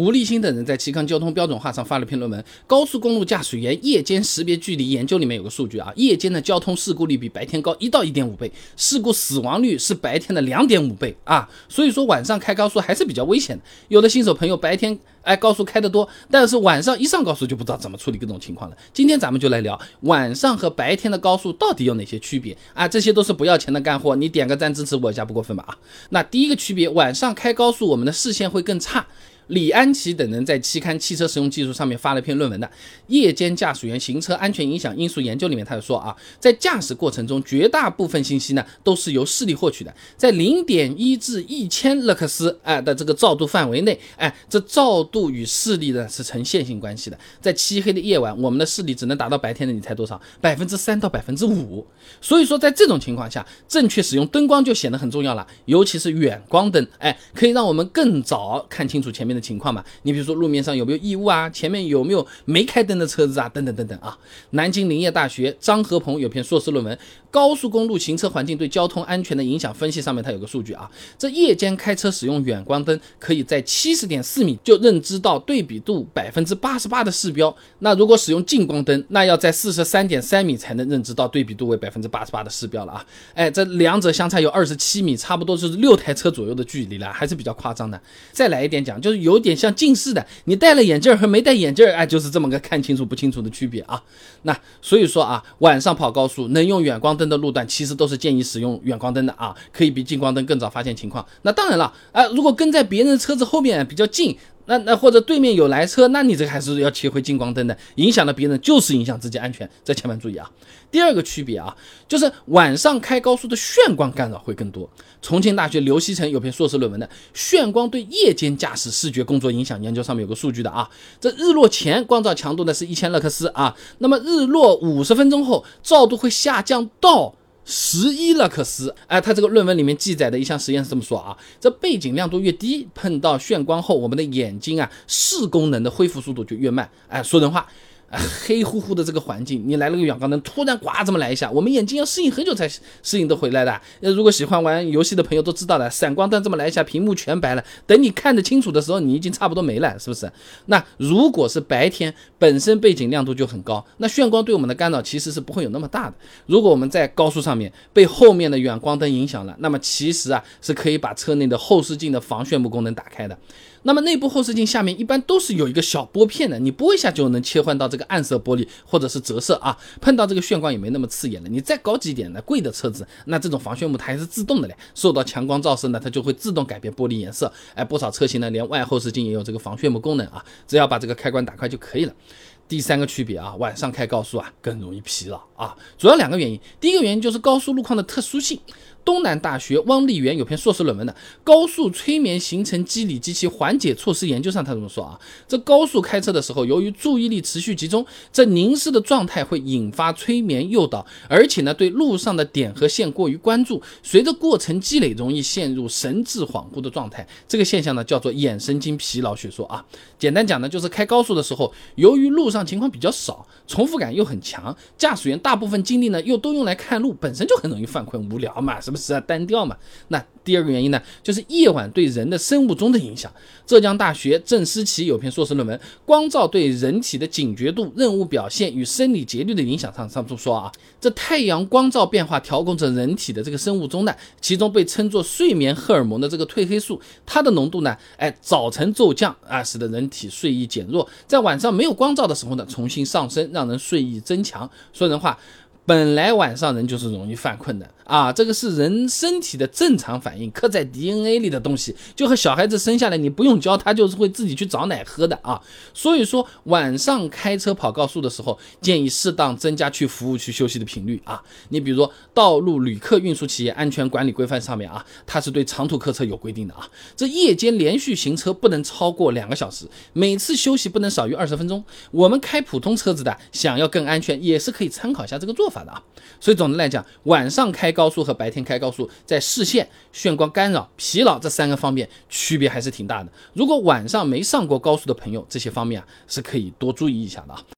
吴立新等人在期刊《交通标准化》上发了篇论文，《高速公路驾驶员夜间识别距离研究》里面有个数据啊，夜间的交通事故率比白天高一到一点五倍，事故死亡率是白天的两点五倍啊。所以说晚上开高速还是比较危险的。有的新手朋友白天哎高速开得多，但是晚上一上高速就不知道怎么处理各种情况了。今天咱们就来聊晚上和白天的高速到底有哪些区别啊？这些都是不要钱的干货，你点个赞支持我一下不过分吧啊？那第一个区别，晚上开高速我们的视线会更差。李安琪等人在期刊《汽车实用技术》上面发了篇论文的《夜间驾驶员行车安全影响因素研究》里面，他就说啊，在驾驶过程中，绝大部分信息呢都是由视力获取的，在零点一至一千勒克斯哎的这个照度范围内，哎，这照度与视力呢是成线性关系的。在漆黑的夜晚，我们的视力只能达到白天的，你猜多少？百分之三到百分之五。所以说，在这种情况下，正确使用灯光就显得很重要了，尤其是远光灯，哎，可以让我们更早看清楚前面的。情况嘛，你比如说路面上有没有异物啊，前面有没有没开灯的车子啊，等等等等啊。南京林业大学张和鹏有篇硕士论文《高速公路行车环境对交通安全的影响分析》，上面他有个数据啊，这夜间开车使用远光灯，可以在七十点四米就认知到对比度百分之八十八的视标。那如果使用近光灯，那要在四十三点三米才能认知到对比度为百分之八十八的视标了啊。哎，这两者相差有二十七米，差不多就是六台车左右的距离了，还是比较夸张的。再来一点讲，就是有。有点像近视的，你戴了眼镜和没戴眼镜，哎，就是这么个看清楚不清楚的区别啊。那所以说啊，晚上跑高速能用远光灯的路段，其实都是建议使用远光灯的啊，可以比近光灯更早发现情况。那当然了，啊，如果跟在别人车子后面比较近。那那或者对面有来车，那你这个还是要切回近光灯的，影响了别人就是影响自己安全，这千万注意啊。第二个区别啊，就是晚上开高速的眩光干扰会更多。重庆大学刘希成有篇硕士论文的《眩光对夜间驾驶视觉工作影响》研究，上面有个数据的啊，这日落前光照强度呢是一千勒克斯啊，那么日落五十分钟后照度会下降到。十一勒克斯，哎，他这个论文里面记载的一项实验是这么说啊，这背景亮度越低，碰到眩光后，我们的眼睛啊视功能的恢复速度就越慢，哎，说人话。黑乎乎的这个环境，你来了个远光灯，突然呱这么来一下，我们眼睛要适应很久才适应得回来的。呃，如果喜欢玩游戏的朋友都知道的，闪光灯这么来一下，屏幕全白了。等你看得清楚的时候，你已经差不多没了，是不是？那如果是白天，本身背景亮度就很高，那眩光对我们的干扰其实是不会有那么大的。如果我们在高速上面被后面的远光灯影响了，那么其实啊是可以把车内的后视镜的防眩目功能打开的。那么内部后视镜下面一般都是有一个小拨片的，你拨一下就能切换到这个暗色玻璃或者是折射啊，碰到这个炫光也没那么刺眼了。你再高级一点的贵的车子，那这种防眩目它还是自动的嘞，受到强光照射呢，它就会自动改变玻璃颜色。哎，不少车型呢连外后视镜也有这个防眩目功能啊，只要把这个开关打开就可以了。第三个区别啊，晚上开高速啊更容易疲劳啊，主要两个原因，第一个原因就是高速路况的特殊性。东南大学汪立元有篇硕士论文的《高速催眠形成机理及其缓解措施研究》上，他怎么说啊？这高速开车的时候，由于注意力持续集中，这凝视的状态会引发催眠诱导，而且呢，对路上的点和线过于关注，随着过程积累，容易陷入神志恍惚的状态。这个现象呢，叫做眼神经疲劳学说啊。简单讲呢，就是开高速的时候，由于路上情况比较少，重复感又很强，驾驶员大部分精力呢又都用来看路，本身就很容易犯困无聊嘛，是不是啊？单调嘛。那第二个原因呢，就是夜晚对人的生物钟的影响。浙江大学郑思琪有篇硕士论文《光照对人体的警觉度、任务表现与生理节律的影响》上，上述说啊，这太阳光照变化调控着人体的这个生物钟呢，其中被称作睡眠荷尔蒙的这个褪黑素，它的浓度呢，哎，早晨骤降啊，使得人体睡意减弱，在晚上没有光照的时候呢，重新上升，让人睡意增强。说人话。本来晚上人就是容易犯困的啊，这个是人身体的正常反应，刻在 DNA 里的东西，就和小孩子生下来你不用教他就是会自己去找奶喝的啊。所以说晚上开车跑高速的时候，建议适当增加去服务区休息的频率啊。你比如说《道路旅客运输企业安全管理规范》上面啊，它是对长途客车有规定的啊。这夜间连续行车不能超过两个小时，每次休息不能少于二十分钟。我们开普通车子的想要更安全，也是可以参考一下这个做法。的啊，所以总的来讲，晚上开高速和白天开高速，在视线、眩光干扰、疲劳这三个方面区别还是挺大的。如果晚上没上过高速的朋友，这些方面啊是可以多注意一下的啊。